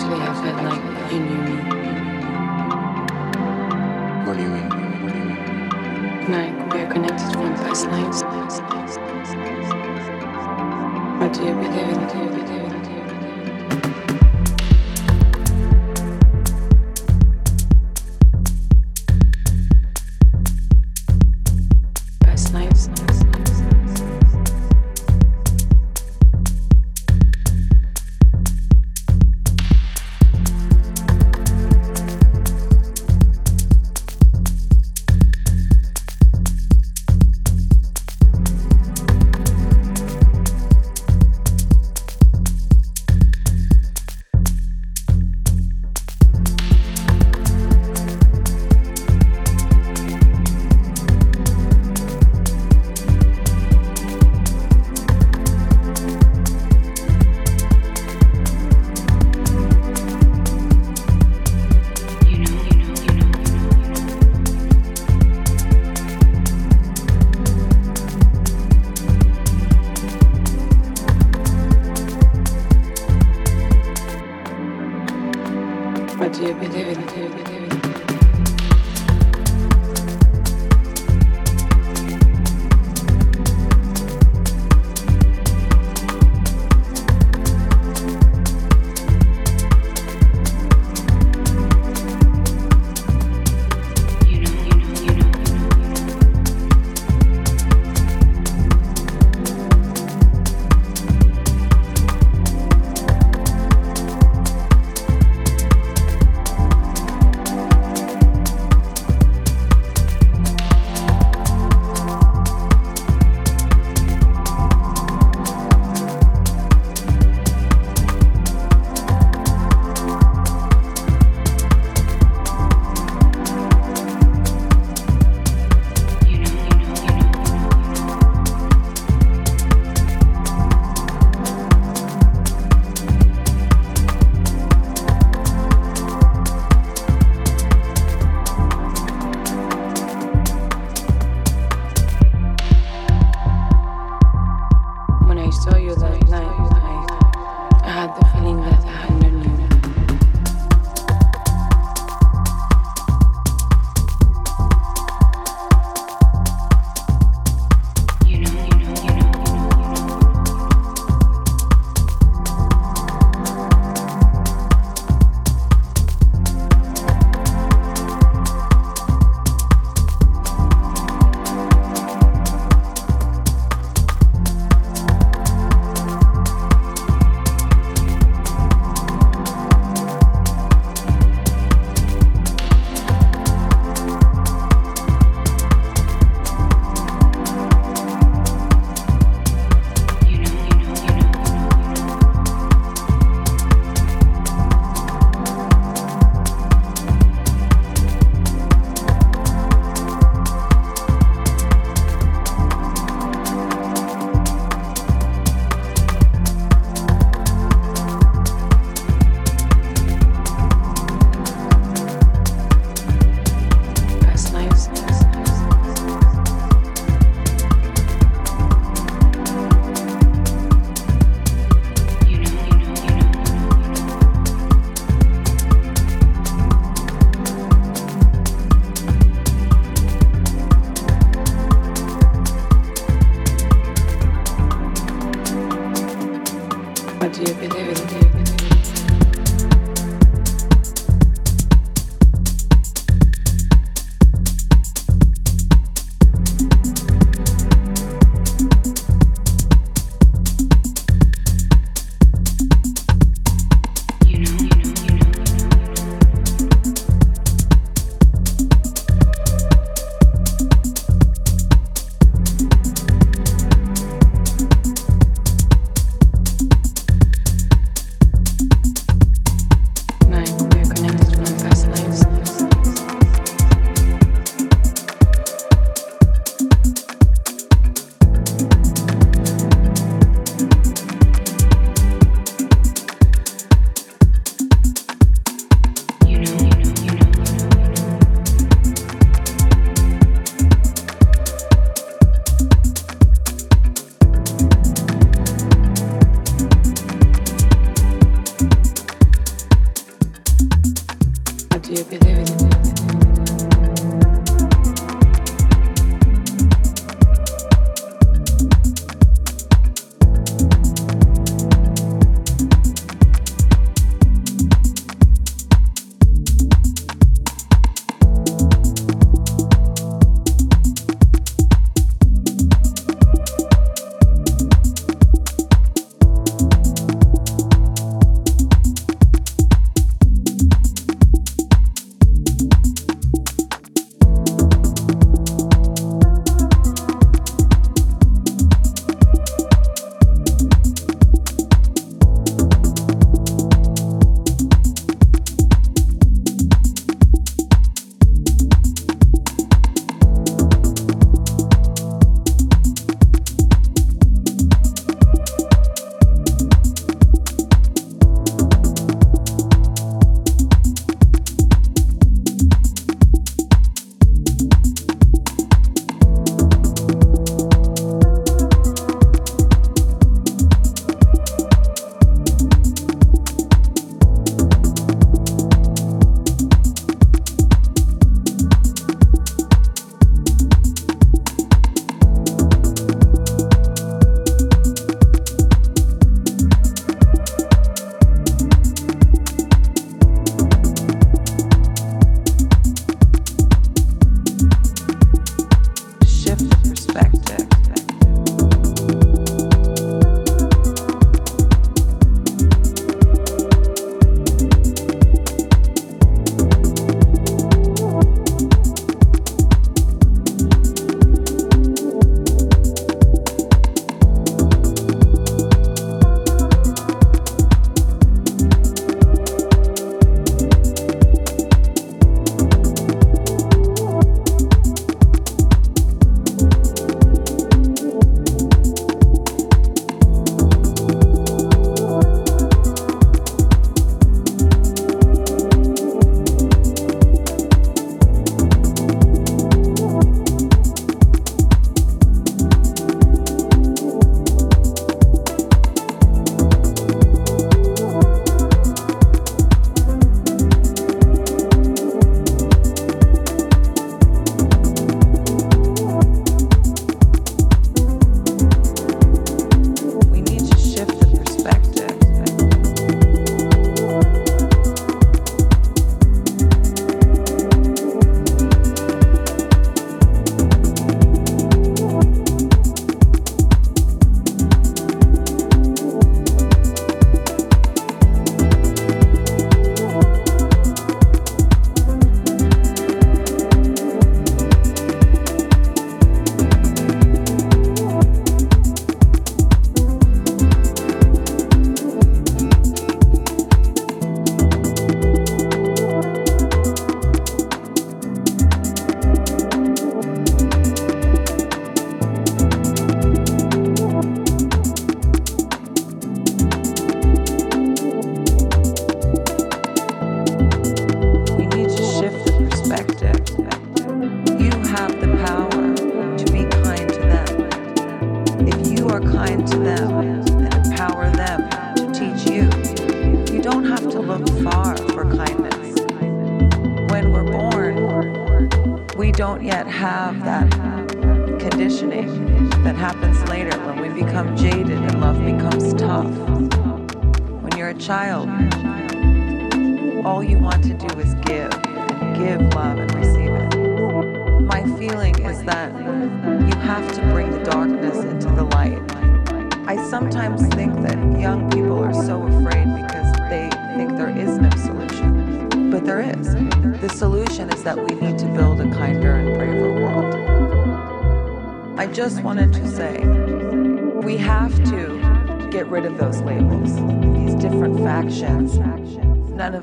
Actually, I felt like you knew me. What do you mean? What do you mean? Like we are connected from past lives. What do you believe in? Do you believe in?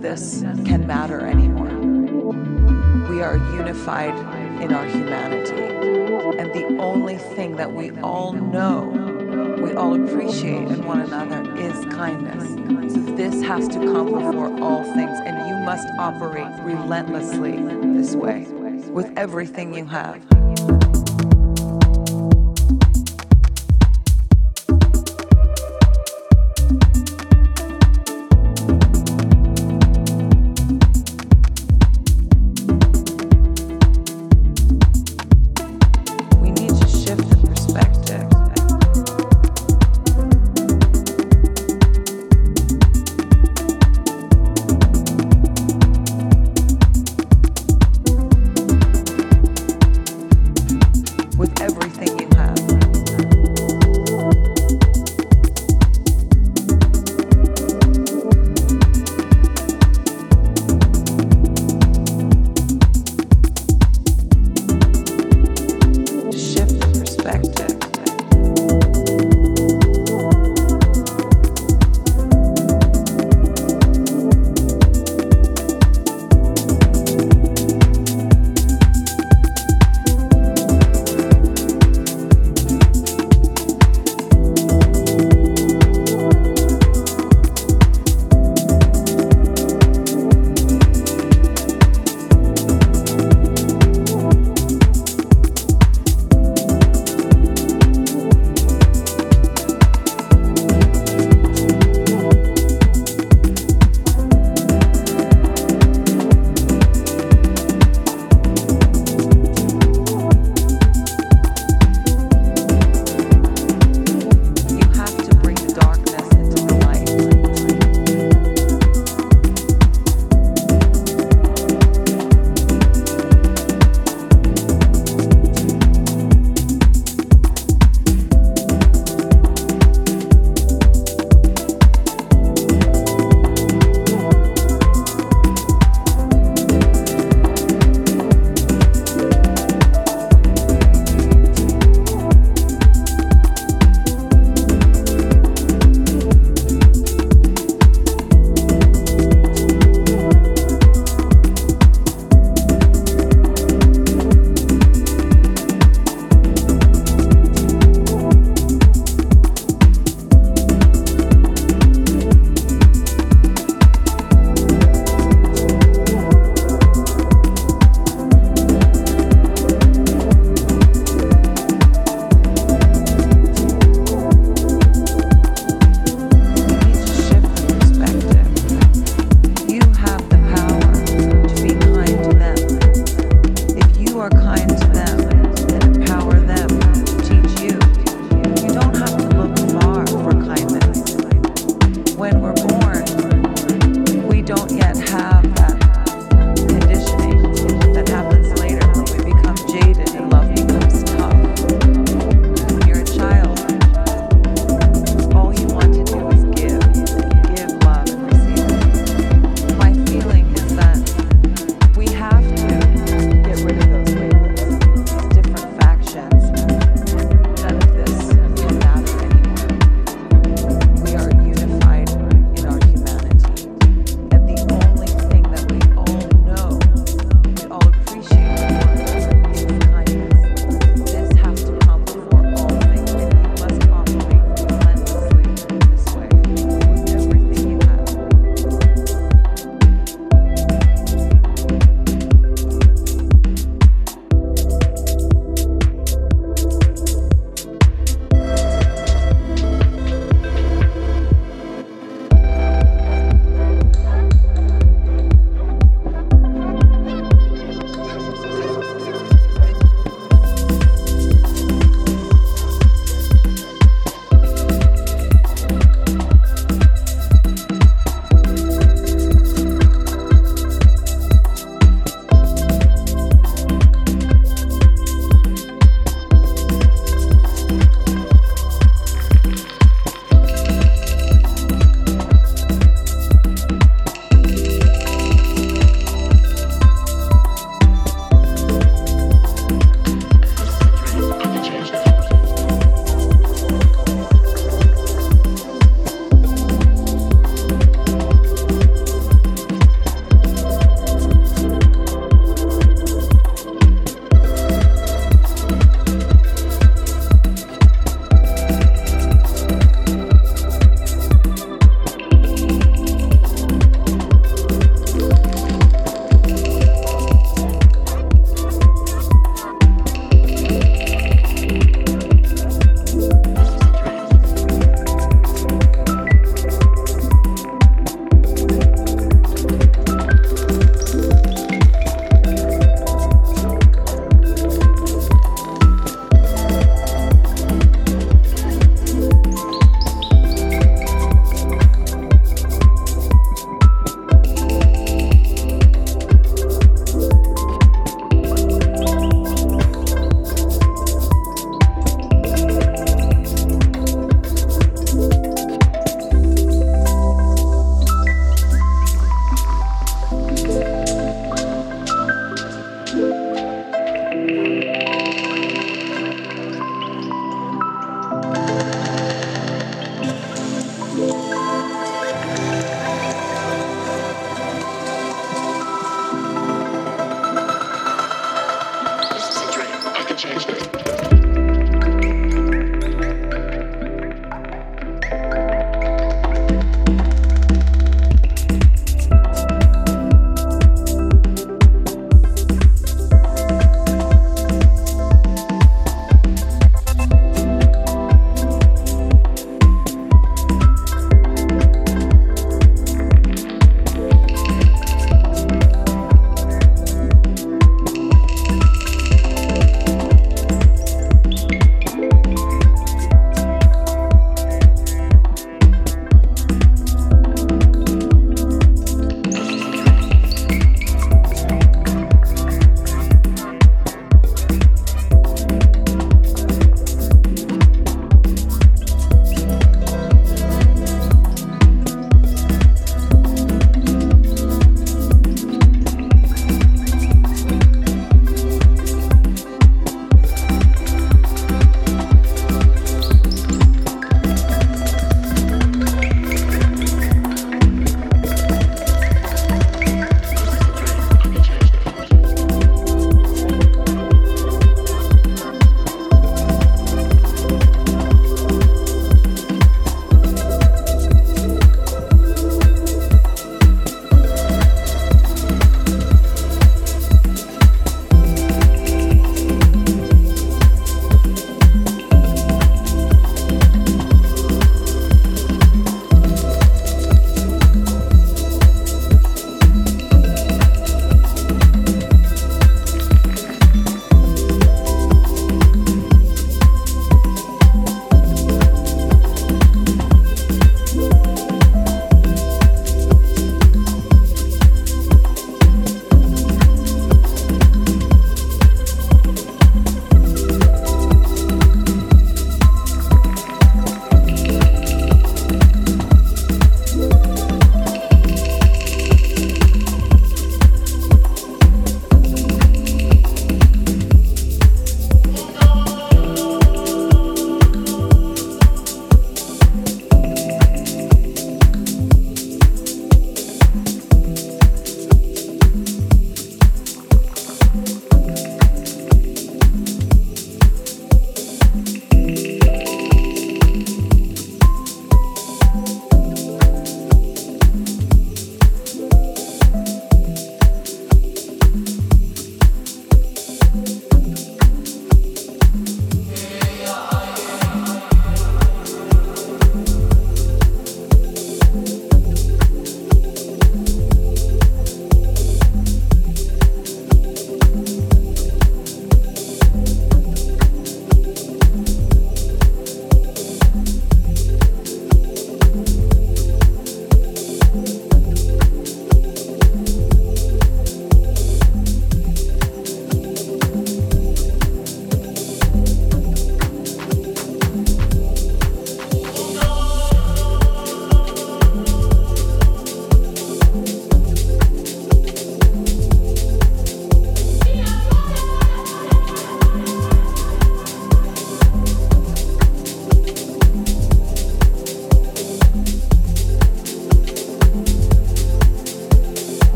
this can matter anymore. We are unified in our humanity. And the only thing that we all know, we all appreciate in one another is kindness. So this has to come before all things. And you must operate relentlessly this way with everything you have.